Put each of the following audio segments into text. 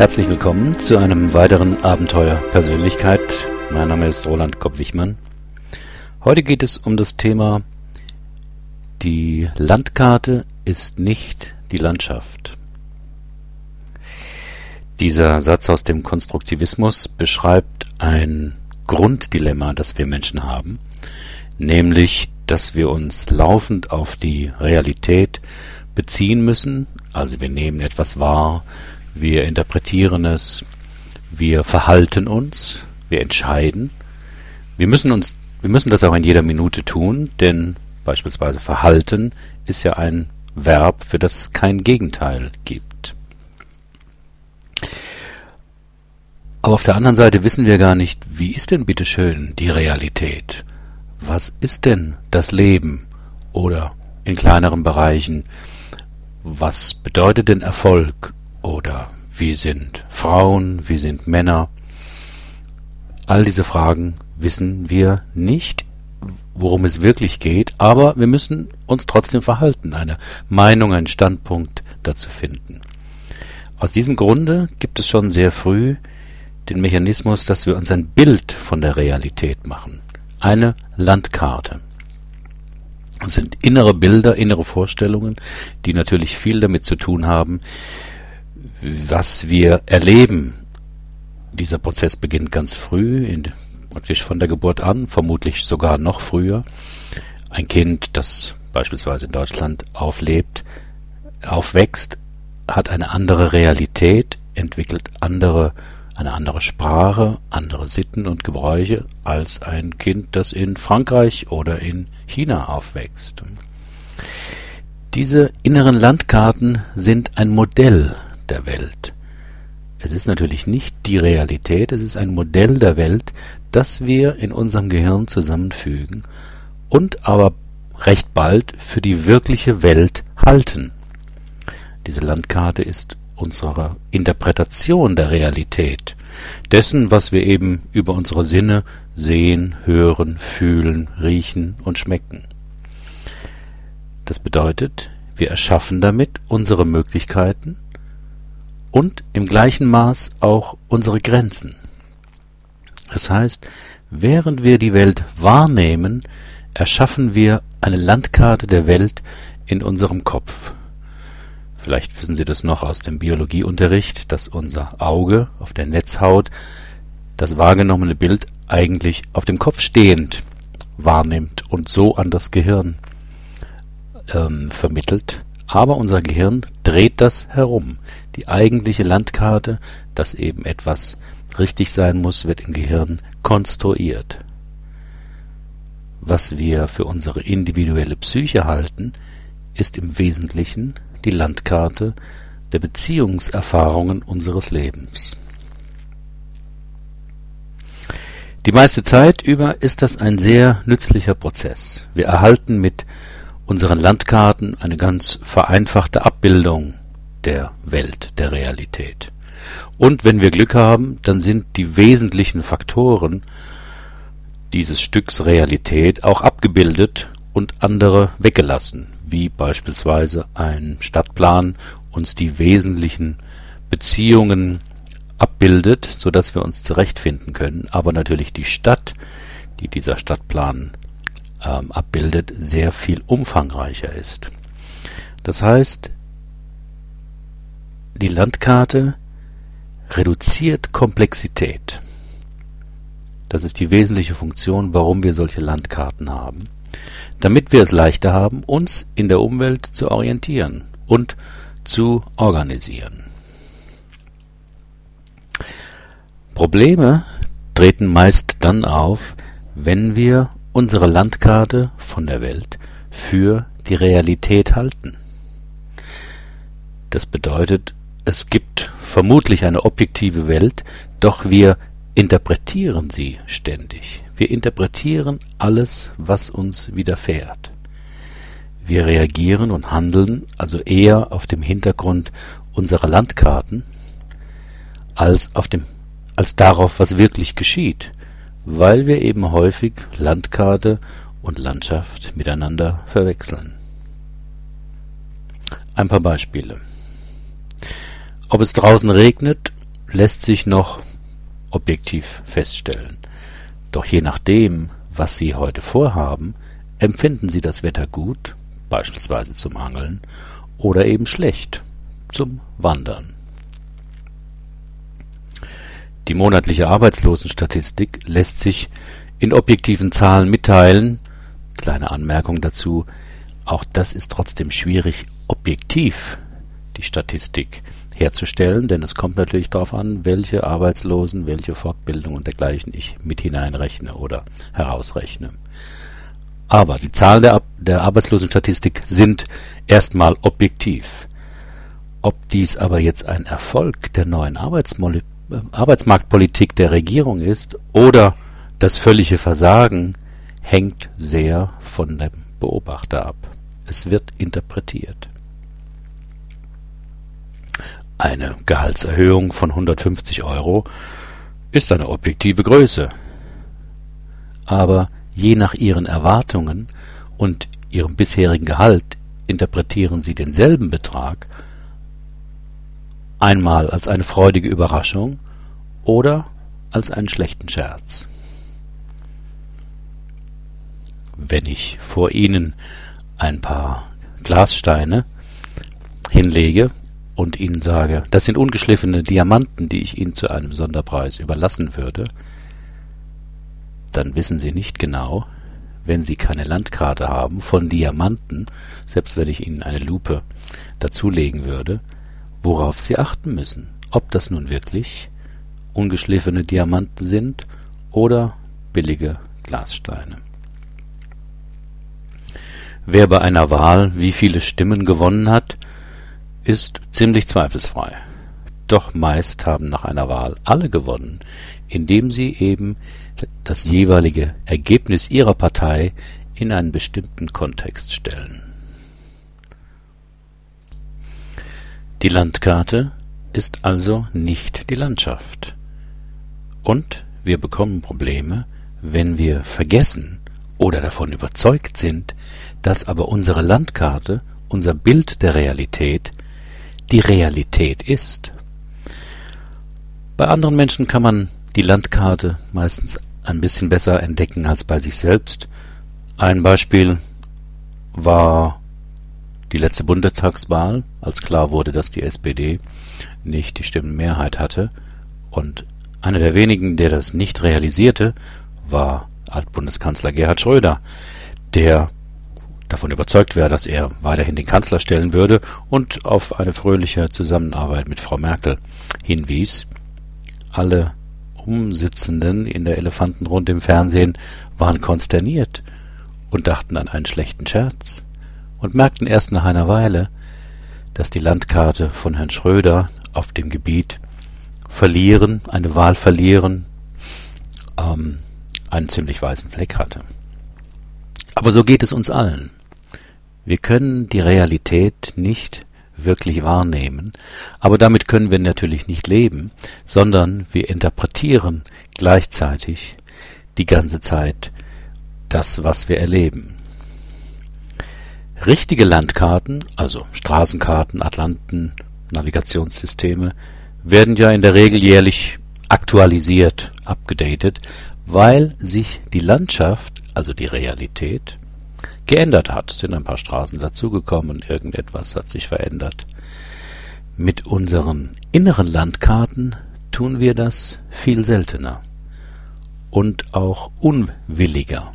Herzlich willkommen zu einem weiteren Abenteuer Persönlichkeit. Mein Name ist Roland Kopp-Wichmann. Heute geht es um das Thema Die Landkarte ist nicht die Landschaft. Dieser Satz aus dem Konstruktivismus beschreibt ein Grunddilemma, das wir Menschen haben, nämlich, dass wir uns laufend auf die Realität beziehen müssen, also wir nehmen etwas wahr, wir interpretieren es, wir verhalten uns, wir entscheiden. Wir müssen uns, wir müssen das auch in jeder Minute tun, denn beispielsweise Verhalten ist ja ein Verb, für das es kein Gegenteil gibt. Aber auf der anderen Seite wissen wir gar nicht, wie ist denn bitteschön die Realität? Was ist denn das Leben? Oder in kleineren Bereichen, was bedeutet denn Erfolg? Oder wie sind Frauen, wie sind Männer? All diese Fragen wissen wir nicht, worum es wirklich geht, aber wir müssen uns trotzdem verhalten, eine Meinung, einen Standpunkt dazu finden. Aus diesem Grunde gibt es schon sehr früh den Mechanismus, dass wir uns ein Bild von der Realität machen, eine Landkarte. Das sind innere Bilder, innere Vorstellungen, die natürlich viel damit zu tun haben, was wir erleben. Dieser Prozess beginnt ganz früh, in, praktisch von der Geburt an, vermutlich sogar noch früher. Ein Kind, das beispielsweise in Deutschland auflebt, aufwächst, hat eine andere Realität, entwickelt andere, eine andere Sprache, andere Sitten und Gebräuche als ein Kind, das in Frankreich oder in China aufwächst. Diese inneren Landkarten sind ein Modell der Welt. Es ist natürlich nicht die Realität, es ist ein Modell der Welt, das wir in unserem Gehirn zusammenfügen und aber recht bald für die wirkliche Welt halten. Diese Landkarte ist unsere Interpretation der Realität, dessen, was wir eben über unsere Sinne sehen, hören, fühlen, riechen und schmecken. Das bedeutet, wir erschaffen damit unsere Möglichkeiten und im gleichen Maß auch unsere Grenzen. Das heißt, während wir die Welt wahrnehmen, erschaffen wir eine Landkarte der Welt in unserem Kopf. Vielleicht wissen Sie das noch aus dem Biologieunterricht, dass unser Auge auf der Netzhaut das wahrgenommene Bild eigentlich auf dem Kopf stehend wahrnimmt und so an das Gehirn ähm, vermittelt. Aber unser Gehirn dreht das herum. Die eigentliche Landkarte, dass eben etwas richtig sein muss, wird im Gehirn konstruiert. Was wir für unsere individuelle Psyche halten, ist im Wesentlichen die Landkarte der Beziehungserfahrungen unseres Lebens. Die meiste Zeit über ist das ein sehr nützlicher Prozess. Wir erhalten mit unseren Landkarten eine ganz vereinfachte Abbildung der Welt, der Realität. Und wenn wir Glück haben, dann sind die wesentlichen Faktoren dieses Stücks Realität auch abgebildet und andere weggelassen, wie beispielsweise ein Stadtplan uns die wesentlichen Beziehungen abbildet, so dass wir uns zurechtfinden können, aber natürlich die Stadt, die dieser Stadtplan ähm, abbildet, sehr viel umfangreicher ist. Das heißt, die Landkarte reduziert Komplexität. Das ist die wesentliche Funktion, warum wir solche Landkarten haben. Damit wir es leichter haben, uns in der Umwelt zu orientieren und zu organisieren. Probleme treten meist dann auf, wenn wir unsere Landkarte von der Welt für die Realität halten. Das bedeutet, es gibt vermutlich eine objektive Welt, doch wir interpretieren sie ständig. Wir interpretieren alles, was uns widerfährt. Wir reagieren und handeln also eher auf dem Hintergrund unserer Landkarten als auf dem als darauf, was wirklich geschieht, weil wir eben häufig Landkarte und Landschaft miteinander verwechseln. Ein paar Beispiele. Ob es draußen regnet lässt sich noch objektiv feststellen. Doch je nachdem, was Sie heute vorhaben, empfinden Sie das Wetter gut, beispielsweise zum Angeln, oder eben schlecht, zum Wandern. Die monatliche Arbeitslosenstatistik lässt sich in objektiven Zahlen mitteilen. Kleine Anmerkung dazu, auch das ist trotzdem schwierig, objektiv die Statistik herzustellen, denn es kommt natürlich darauf an, welche Arbeitslosen, welche Fortbildung und dergleichen ich mit hineinrechne oder herausrechne. Aber die Zahlen der, der Arbeitslosenstatistik sind erstmal objektiv. Ob dies aber jetzt ein Erfolg der neuen Arbeitsmol Arbeitsmarktpolitik der Regierung ist oder das völlige Versagen, hängt sehr von dem Beobachter ab. Es wird interpretiert. Eine Gehaltserhöhung von 150 Euro ist eine objektive Größe. Aber je nach Ihren Erwartungen und Ihrem bisherigen Gehalt interpretieren Sie denselben Betrag einmal als eine freudige Überraschung oder als einen schlechten Scherz. Wenn ich vor Ihnen ein paar Glassteine hinlege und Ihnen sage, das sind ungeschliffene Diamanten, die ich Ihnen zu einem Sonderpreis überlassen würde, dann wissen Sie nicht genau, wenn Sie keine Landkarte haben von Diamanten, selbst wenn ich Ihnen eine Lupe dazulegen würde, worauf Sie achten müssen. Ob das nun wirklich ungeschliffene Diamanten sind oder billige Glassteine. Wer bei einer Wahl wie viele Stimmen gewonnen hat, ist ziemlich zweifelsfrei. Doch meist haben nach einer Wahl alle gewonnen, indem sie eben das jeweilige Ergebnis ihrer Partei in einen bestimmten Kontext stellen. Die Landkarte ist also nicht die Landschaft. Und wir bekommen Probleme, wenn wir vergessen oder davon überzeugt sind, dass aber unsere Landkarte, unser Bild der Realität, die Realität ist. Bei anderen Menschen kann man die Landkarte meistens ein bisschen besser entdecken als bei sich selbst. Ein Beispiel war die letzte Bundestagswahl, als klar wurde, dass die SPD nicht die Stimmenmehrheit hatte. Und einer der wenigen, der das nicht realisierte, war Altbundeskanzler Gerhard Schröder, der davon überzeugt wäre, dass er weiterhin den Kanzler stellen würde und auf eine fröhliche Zusammenarbeit mit Frau Merkel hinwies. Alle Umsitzenden in der Elefantenrunde im Fernsehen waren konsterniert und dachten an einen schlechten Scherz und merkten erst nach einer Weile, dass die Landkarte von Herrn Schröder auf dem Gebiet verlieren, eine Wahl verlieren, ähm, einen ziemlich weißen Fleck hatte. Aber so geht es uns allen. Wir können die Realität nicht wirklich wahrnehmen, aber damit können wir natürlich nicht leben, sondern wir interpretieren gleichzeitig die ganze Zeit das, was wir erleben. Richtige Landkarten, also Straßenkarten, Atlanten, Navigationssysteme, werden ja in der Regel jährlich aktualisiert, abgedatet, weil sich die Landschaft, also die Realität, geändert hat. Es sind ein paar Straßen dazugekommen irgendetwas hat sich verändert. Mit unseren inneren Landkarten tun wir das viel seltener und auch unwilliger.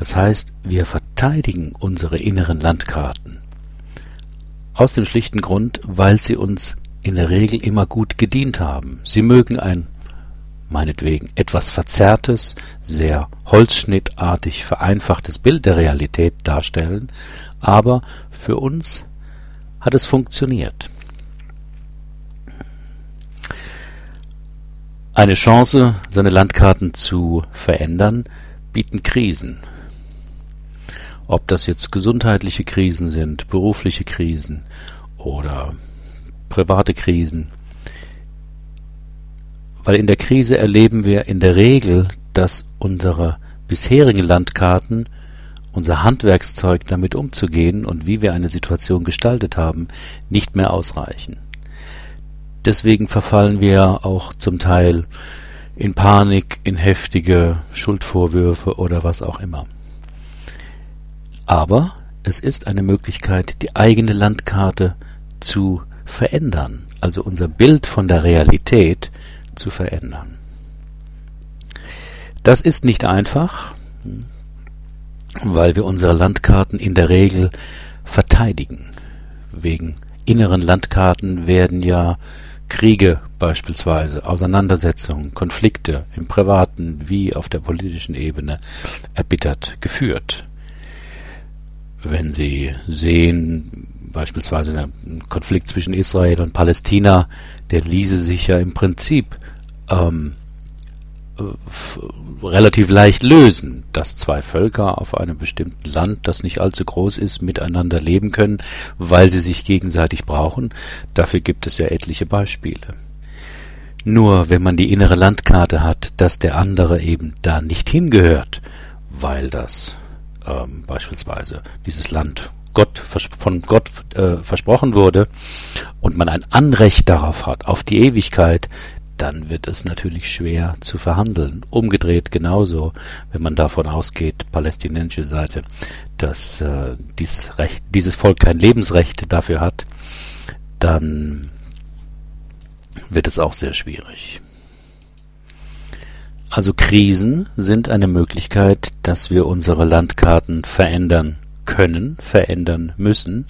Das heißt, wir verteidigen unsere inneren Landkarten. Aus dem schlichten Grund, weil sie uns in der Regel immer gut gedient haben. Sie mögen ein meinetwegen etwas verzerrtes, sehr holzschnittartig vereinfachtes Bild der Realität darstellen, aber für uns hat es funktioniert. Eine Chance, seine Landkarten zu verändern, bieten Krisen. Ob das jetzt gesundheitliche Krisen sind, berufliche Krisen oder private Krisen, weil in der Krise erleben wir in der Regel, dass unsere bisherigen Landkarten, unser Handwerkszeug damit umzugehen und wie wir eine Situation gestaltet haben, nicht mehr ausreichen. Deswegen verfallen wir auch zum Teil in Panik, in heftige Schuldvorwürfe oder was auch immer. Aber es ist eine Möglichkeit, die eigene Landkarte zu verändern, also unser Bild von der Realität zu verändern. Das ist nicht einfach, weil wir unsere Landkarten in der Regel verteidigen. Wegen inneren Landkarten werden ja Kriege beispielsweise, Auseinandersetzungen, Konflikte im privaten wie auf der politischen Ebene erbittert geführt. Wenn Sie sehen, beispielsweise der Konflikt zwischen Israel und Palästina, der ließe sich ja im Prinzip ähm, relativ leicht lösen, dass zwei Völker auf einem bestimmten Land, das nicht allzu groß ist, miteinander leben können, weil sie sich gegenseitig brauchen. Dafür gibt es ja etliche Beispiele. Nur wenn man die innere Landkarte hat, dass der andere eben da nicht hingehört, weil das ähm, beispielsweise dieses Land Gott, von Gott äh, versprochen wurde und man ein Anrecht darauf hat, auf die Ewigkeit, dann wird es natürlich schwer zu verhandeln. Umgedreht genauso, wenn man davon ausgeht, palästinensische Seite, dass äh, dieses, Recht, dieses Volk kein Lebensrecht dafür hat, dann wird es auch sehr schwierig. Also Krisen sind eine Möglichkeit, dass wir unsere Landkarten verändern können, verändern müssen.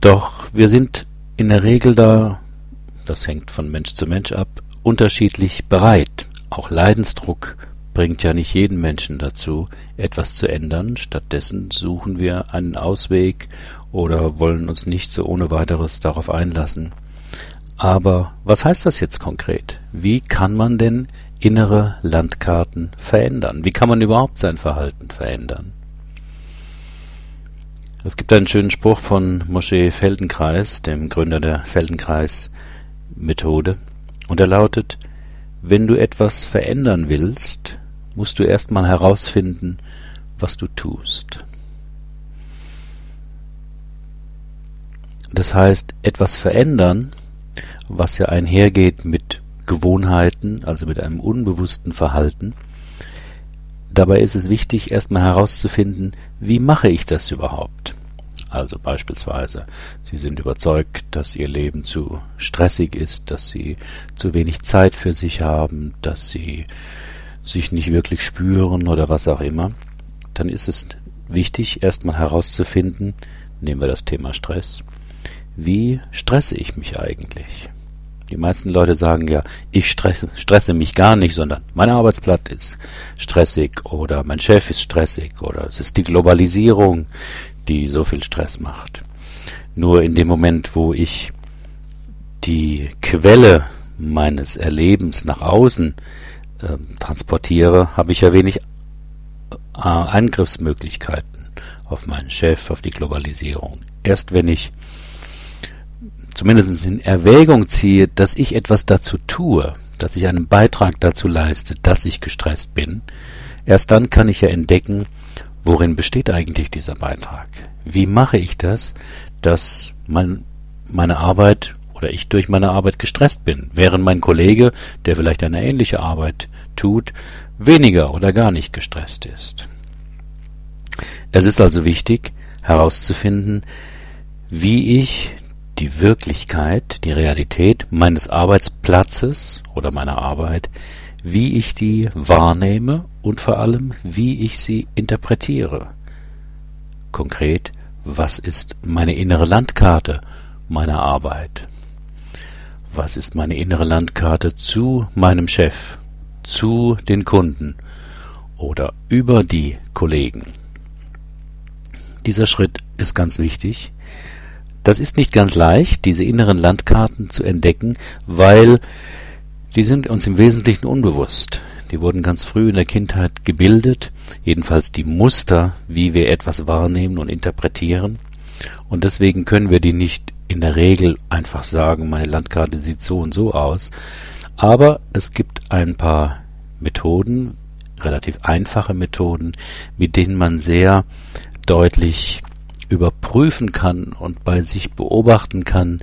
Doch wir sind in der Regel da das hängt von Mensch zu Mensch ab, unterschiedlich bereit. Auch Leidensdruck bringt ja nicht jeden Menschen dazu, etwas zu ändern. Stattdessen suchen wir einen Ausweg oder wollen uns nicht so ohne weiteres darauf einlassen. Aber was heißt das jetzt konkret? Wie kann man denn innere Landkarten verändern? Wie kann man überhaupt sein Verhalten verändern? Es gibt einen schönen Spruch von Mosche Feldenkreis, dem Gründer der Feldenkreis Methode und er lautet, wenn du etwas verändern willst, musst du erstmal herausfinden, was du tust. Das heißt, etwas verändern, was ja einhergeht mit Gewohnheiten, also mit einem unbewussten Verhalten. Dabei ist es wichtig, erstmal herauszufinden, wie mache ich das überhaupt? Also beispielsweise, Sie sind überzeugt, dass Ihr Leben zu stressig ist, dass Sie zu wenig Zeit für sich haben, dass Sie sich nicht wirklich spüren oder was auch immer. Dann ist es wichtig, erstmal herauszufinden, nehmen wir das Thema Stress, wie stresse ich mich eigentlich? Die meisten Leute sagen ja, ich stresse, stresse, mich gar nicht, sondern mein Arbeitsplatz ist stressig oder mein Chef ist stressig oder es ist die Globalisierung, die so viel Stress macht. Nur in dem Moment, wo ich die Quelle meines Erlebens nach außen äh, transportiere, habe ich ja wenig äh, Angriffsmöglichkeiten auf meinen Chef, auf die Globalisierung. Erst wenn ich zumindest in Erwägung ziehe, dass ich etwas dazu tue, dass ich einen Beitrag dazu leiste, dass ich gestresst bin, erst dann kann ich ja entdecken, Worin besteht eigentlich dieser Beitrag? Wie mache ich das, dass mein, meine Arbeit oder ich durch meine Arbeit gestresst bin, während mein Kollege, der vielleicht eine ähnliche Arbeit tut, weniger oder gar nicht gestresst ist? Es ist also wichtig herauszufinden, wie ich die Wirklichkeit, die Realität meines Arbeitsplatzes oder meiner Arbeit wie ich die wahrnehme und vor allem, wie ich sie interpretiere. Konkret, was ist meine innere Landkarte meiner Arbeit? Was ist meine innere Landkarte zu meinem Chef, zu den Kunden oder über die Kollegen? Dieser Schritt ist ganz wichtig. Das ist nicht ganz leicht, diese inneren Landkarten zu entdecken, weil die sind uns im Wesentlichen unbewusst. Die wurden ganz früh in der Kindheit gebildet, jedenfalls die Muster, wie wir etwas wahrnehmen und interpretieren. Und deswegen können wir die nicht in der Regel einfach sagen, meine Landkarte sieht so und so aus. Aber es gibt ein paar Methoden, relativ einfache Methoden, mit denen man sehr deutlich überprüfen kann und bei sich beobachten kann,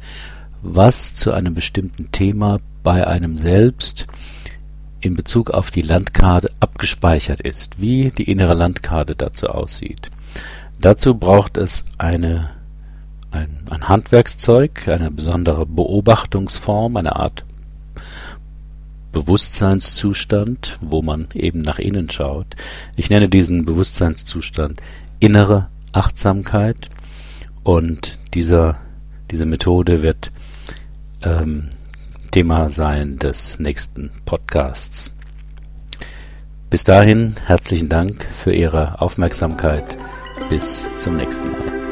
was zu einem bestimmten Thema bei einem selbst in Bezug auf die Landkarte abgespeichert ist, wie die innere Landkarte dazu aussieht. Dazu braucht es eine, ein, ein Handwerkszeug, eine besondere Beobachtungsform, eine Art Bewusstseinszustand, wo man eben nach innen schaut. Ich nenne diesen Bewusstseinszustand innere Achtsamkeit und dieser, diese Methode wird ähm, Thema sein des nächsten Podcasts. Bis dahin herzlichen Dank für Ihre Aufmerksamkeit. Bis zum nächsten Mal.